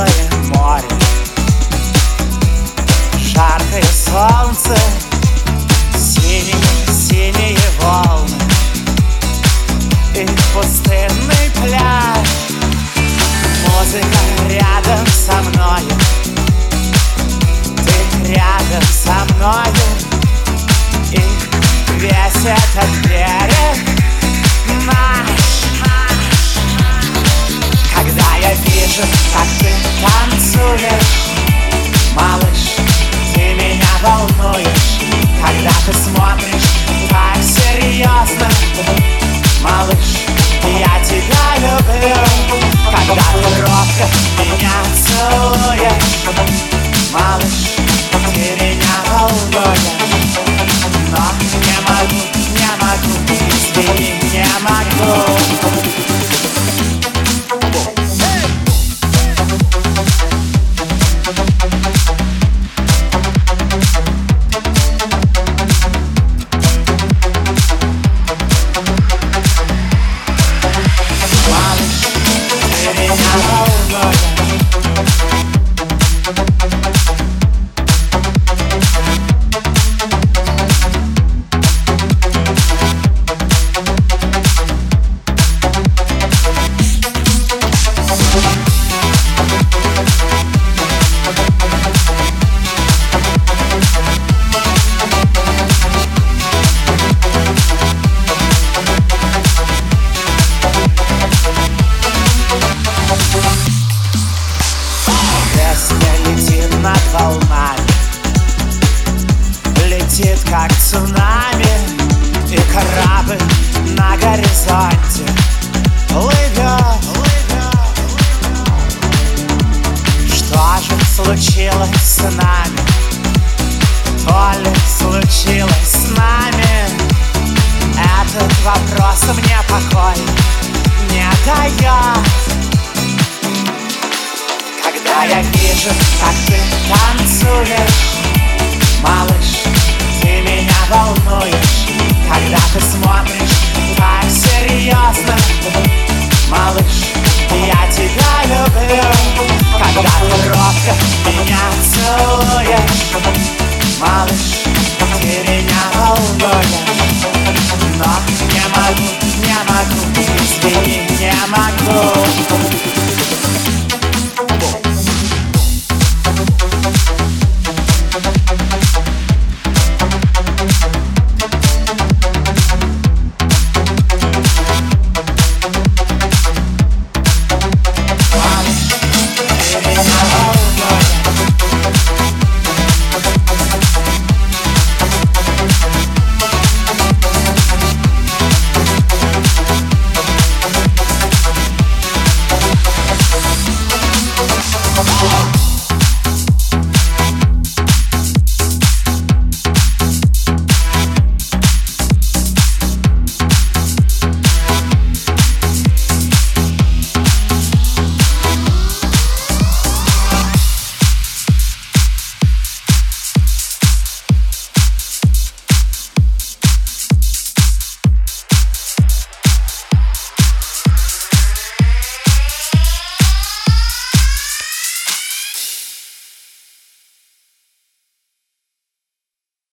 Белое море. Жаркое солнце Синие, синие волны. И пустынный пляж. Музыка рядом со мною. Ты рядом со мною. И весь этот как цунами И корабль на горизонте Плывет Что же случилось с нами? То ли случилось с нами? Этот вопрос мне покой не дает когда я вижу, как ты танцуешь Малыш, волнуешь Когда ты смотришь так серьезно Малыш, я тебя люблю. Когда ты робко меня целуешь Малыш, ты меня волнуешь. Но не могу, не могу, не могу